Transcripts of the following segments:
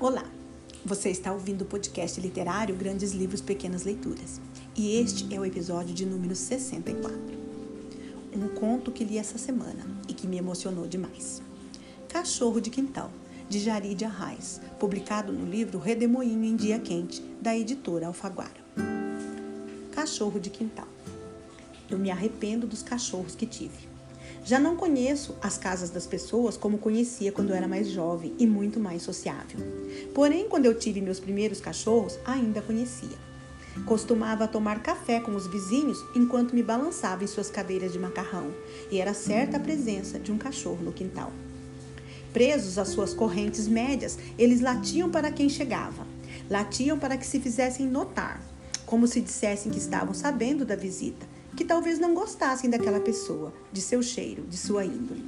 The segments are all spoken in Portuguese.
Olá, você está ouvindo o podcast literário Grandes Livros, Pequenas Leituras e este é o episódio de número 64. Um conto que li essa semana e que me emocionou demais. Cachorro de Quintal, de Jarid Arraes, publicado no livro Redemoinho em Dia Quente, da editora Alfaguara. Cachorro de Quintal. Eu me arrependo dos cachorros que tive. Já não conheço as casas das pessoas como conhecia quando era mais jovem e muito mais sociável. Porém, quando eu tive meus primeiros cachorros, ainda conhecia. Costumava tomar café com os vizinhos enquanto me balançava em suas cadeiras de macarrão, e era certa a presença de um cachorro no quintal. Presos às suas correntes médias, eles latiam para quem chegava. Latiam para que se fizessem notar, como se dissessem que estavam sabendo da visita que talvez não gostassem daquela pessoa, de seu cheiro, de sua índole.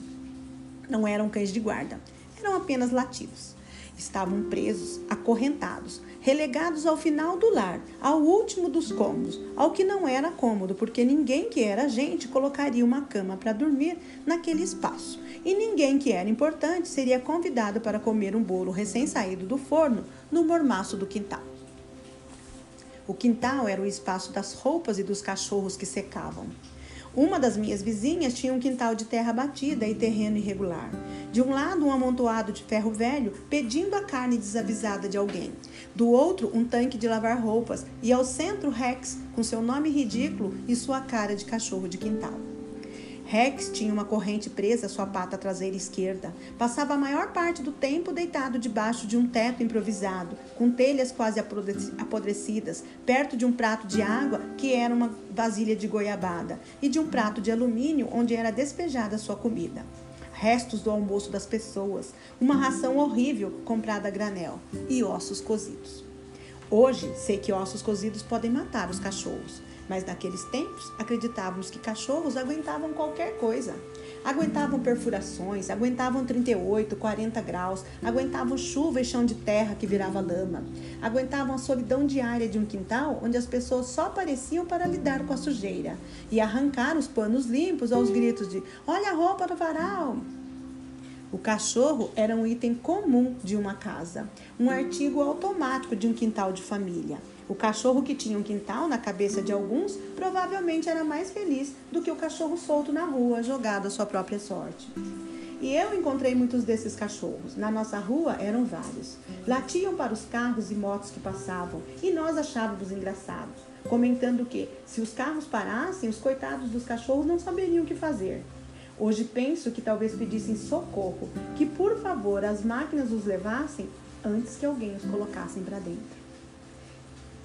Não eram cães de guarda, eram apenas latidos. Estavam presos, acorrentados, relegados ao final do lar, ao último dos cômodos, ao que não era cômodo, porque ninguém que era gente colocaria uma cama para dormir naquele espaço. E ninguém que era importante seria convidado para comer um bolo recém-saído do forno no mormaço do quintal. O quintal era o espaço das roupas e dos cachorros que secavam. Uma das minhas vizinhas tinha um quintal de terra batida e terreno irregular. De um lado, um amontoado de ferro velho pedindo a carne desavisada de alguém. Do outro, um tanque de lavar roupas. E ao centro, Rex, com seu nome ridículo e sua cara de cachorro de quintal. Rex tinha uma corrente presa à sua pata traseira esquerda. Passava a maior parte do tempo deitado debaixo de um teto improvisado, com telhas quase apodrecidas, perto de um prato de água que era uma vasilha de goiabada e de um prato de alumínio onde era despejada sua comida. Restos do almoço das pessoas, uma ração horrível comprada a granel e ossos cozidos. Hoje sei que ossos cozidos podem matar os cachorros, mas naqueles tempos acreditávamos que cachorros aguentavam qualquer coisa. Aguentavam perfurações, aguentavam 38, 40 graus, aguentavam chuva e chão de terra que virava lama, aguentavam a solidão diária de um quintal onde as pessoas só apareciam para lidar com a sujeira e arrancar os panos limpos aos gritos de: Olha a roupa do varal! O cachorro era um item comum de uma casa, um artigo automático de um quintal de família. O cachorro que tinha um quintal na cabeça de alguns provavelmente era mais feliz do que o cachorro solto na rua, jogado à sua própria sorte. E eu encontrei muitos desses cachorros. Na nossa rua eram vários. Latiam para os carros e motos que passavam e nós achávamos engraçados, comentando que, se os carros parassem, os coitados dos cachorros não saberiam o que fazer. Hoje penso que talvez pedissem socorro, que por favor as máquinas os levassem antes que alguém os colocassem para dentro.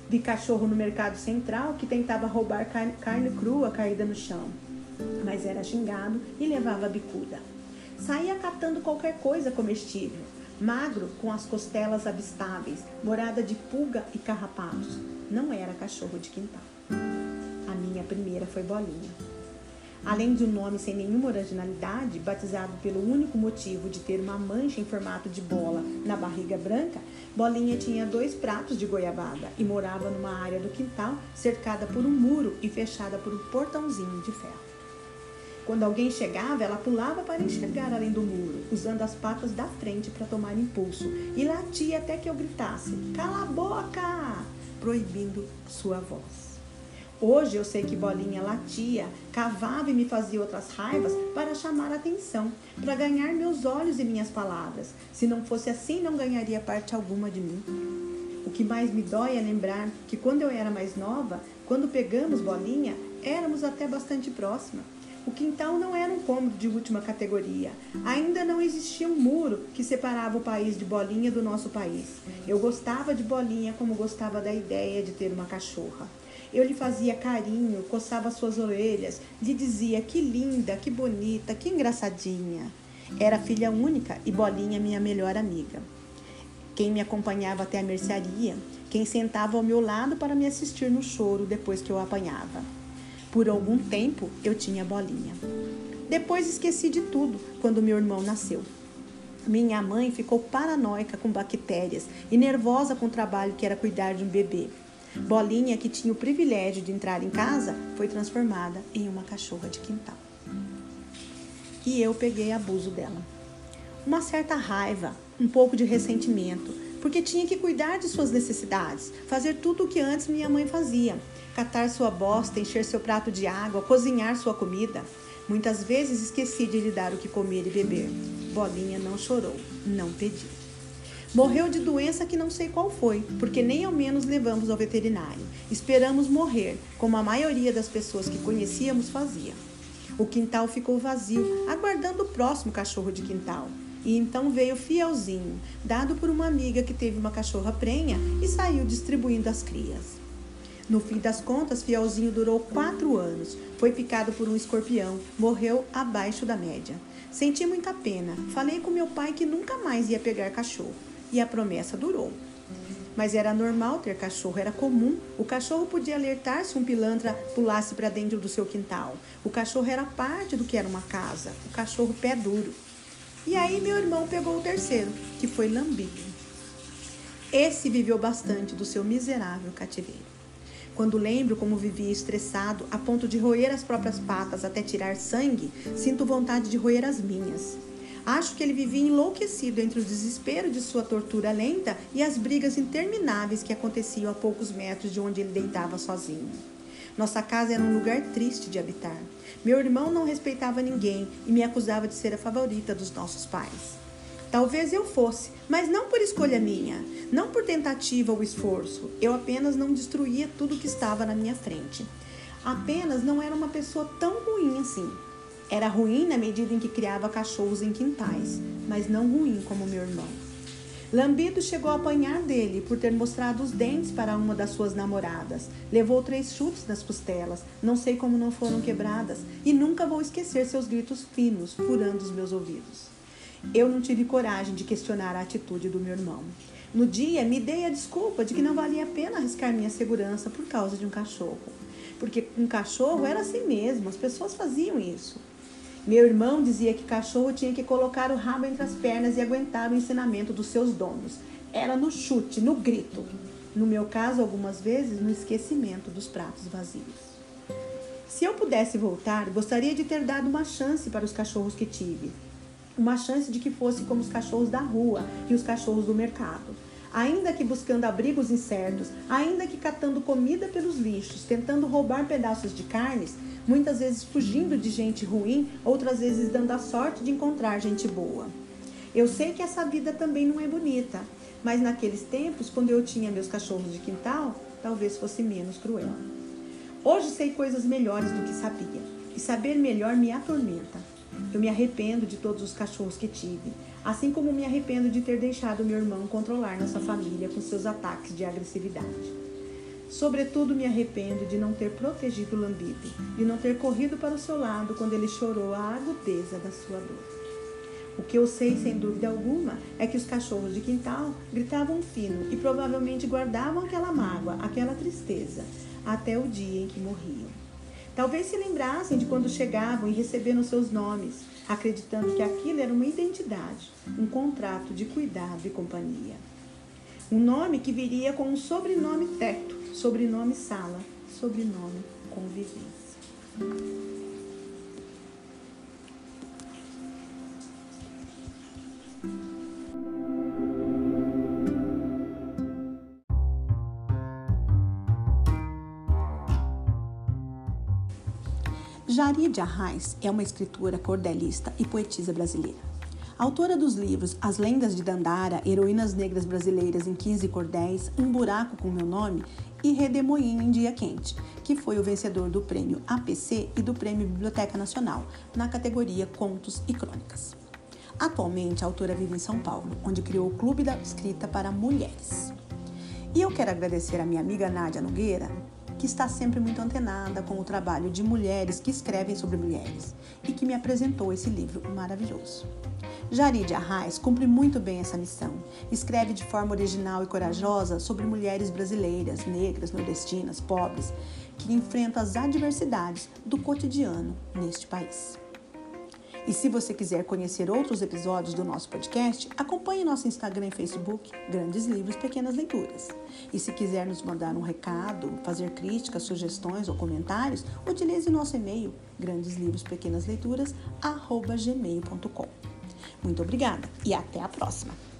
Vi cachorro no mercado central que tentava roubar carne, carne crua caída no chão, mas era xingado e levava bicuda. Saía catando qualquer coisa comestível, magro com as costelas avistáveis, morada de pulga e carrapatos. Não era cachorro de quintal. A minha primeira foi bolinha. Além de um nome sem nenhuma originalidade, batizado pelo único motivo de ter uma mancha em formato de bola na barriga branca, Bolinha tinha dois pratos de goiabada e morava numa área do quintal cercada por um muro e fechada por um portãozinho de ferro. Quando alguém chegava, ela pulava para enxergar além do muro, usando as patas da frente para tomar impulso, e latia até que eu gritasse: Cala a boca! proibindo sua voz. Hoje eu sei que Bolinha latia, cavava e me fazia outras raivas para chamar atenção, para ganhar meus olhos e minhas palavras. Se não fosse assim, não ganharia parte alguma de mim. O que mais me dói é lembrar que quando eu era mais nova, quando pegamos Bolinha, éramos até bastante próximas. O quintal não era um cômodo de última categoria. Ainda não existia um muro que separava o país de Bolinha do nosso país. Eu gostava de Bolinha como gostava da ideia de ter uma cachorra. Eu lhe fazia carinho, coçava suas orelhas, lhe dizia que linda, que bonita, que engraçadinha. Era filha única e Bolinha minha melhor amiga. Quem me acompanhava até a mercearia, quem sentava ao meu lado para me assistir no choro depois que eu apanhava. Por algum tempo eu tinha Bolinha. Depois esqueci de tudo quando meu irmão nasceu. Minha mãe ficou paranoica com bactérias e nervosa com o trabalho que era cuidar de um bebê. Bolinha, que tinha o privilégio de entrar em casa, foi transformada em uma cachorra de quintal. E eu peguei abuso dela. Uma certa raiva, um pouco de ressentimento, porque tinha que cuidar de suas necessidades, fazer tudo o que antes minha mãe fazia: catar sua bosta, encher seu prato de água, cozinhar sua comida. Muitas vezes esqueci de lhe dar o que comer e beber. Bolinha não chorou, não pediu. Morreu de doença que não sei qual foi, porque nem ao menos levamos ao veterinário. Esperamos morrer, como a maioria das pessoas que conhecíamos fazia. O quintal ficou vazio, aguardando o próximo cachorro de quintal. E então veio Fielzinho, dado por uma amiga que teve uma cachorra prenha e saiu distribuindo as crias. No fim das contas, Fielzinho durou quatro anos. Foi picado por um escorpião, morreu abaixo da média. Senti muita pena. Falei com meu pai que nunca mais ia pegar cachorro. E a promessa durou. Mas era normal ter cachorro, era comum. O cachorro podia alertar se um pilantra pulasse para dentro do seu quintal. O cachorro era parte do que era uma casa. O cachorro pé duro. E aí meu irmão pegou o terceiro, que foi lambido. Esse viveu bastante do seu miserável cativeiro. Quando lembro como vivia estressado a ponto de roer as próprias patas até tirar sangue, sinto vontade de roer as minhas. Acho que ele vivia enlouquecido entre o desespero de sua tortura lenta e as brigas intermináveis que aconteciam a poucos metros de onde ele deitava sozinho. Nossa casa era um lugar triste de habitar. Meu irmão não respeitava ninguém e me acusava de ser a favorita dos nossos pais. Talvez eu fosse, mas não por escolha minha, não por tentativa ou esforço. Eu apenas não destruía tudo que estava na minha frente. Apenas não era uma pessoa tão ruim assim. Era ruim na medida em que criava cachorros em quintais, mas não ruim como meu irmão. Lambido chegou a apanhar dele por ter mostrado os dentes para uma das suas namoradas. Levou três chutes nas costelas, não sei como não foram quebradas, e nunca vou esquecer seus gritos finos, furando os meus ouvidos. Eu não tive coragem de questionar a atitude do meu irmão. No dia, me dei a desculpa de que não valia a pena arriscar minha segurança por causa de um cachorro. Porque um cachorro era assim mesmo, as pessoas faziam isso. Meu irmão dizia que cachorro tinha que colocar o rabo entre as pernas e aguentar o ensinamento dos seus donos. Era no chute, no grito. No meu caso, algumas vezes, no esquecimento dos pratos vazios. Se eu pudesse voltar, gostaria de ter dado uma chance para os cachorros que tive uma chance de que fosse como os cachorros da rua e os cachorros do mercado. Ainda que buscando abrigos incertos, ainda que catando comida pelos lixos, tentando roubar pedaços de carnes, muitas vezes fugindo de gente ruim, outras vezes dando a sorte de encontrar gente boa. Eu sei que essa vida também não é bonita, mas naqueles tempos, quando eu tinha meus cachorros de quintal, talvez fosse menos cruel. Hoje sei coisas melhores do que sabia, e saber melhor me atormenta. Eu me arrependo de todos os cachorros que tive, assim como me arrependo de ter deixado meu irmão controlar nossa família com seus ataques de agressividade. Sobretudo, me arrependo de não ter protegido o lambido, de não ter corrido para o seu lado quando ele chorou a agudeza da sua dor. O que eu sei, sem dúvida alguma, é que os cachorros de quintal gritavam fino e provavelmente guardavam aquela mágoa, aquela tristeza, até o dia em que morriam. Talvez se lembrassem de quando chegavam e receberam seus nomes, acreditando que aquilo era uma identidade, um contrato de cuidado e companhia. Um nome que viria com um sobrenome teto, sobrenome sala, sobrenome convivência. Jari de Arraes é uma escritora cordelista e poetisa brasileira. Autora dos livros As Lendas de Dandara, Heroínas Negras Brasileiras em 15 Cordéis, Um Buraco com Meu Nome e Redemoinho em Dia Quente, que foi o vencedor do prêmio APC e do prêmio Biblioteca Nacional, na categoria Contos e Crônicas. Atualmente, a autora vive em São Paulo, onde criou o Clube da Escrita para Mulheres. E eu quero agradecer a minha amiga Nádia Nogueira que está sempre muito antenada com o trabalho de mulheres que escrevem sobre mulheres e que me apresentou esse livro maravilhoso. Jari de Arraes cumpre muito bem essa missão. Escreve de forma original e corajosa sobre mulheres brasileiras, negras, nordestinas, pobres, que enfrentam as adversidades do cotidiano neste país. E se você quiser conhecer outros episódios do nosso podcast, acompanhe nosso Instagram e Facebook, Grandes Livros, Pequenas Leituras. E se quiser nos mandar um recado, fazer críticas, sugestões ou comentários, utilize nosso e-mail, grandeslivrospequenasleituras@gmail.com. Muito obrigada e até a próxima!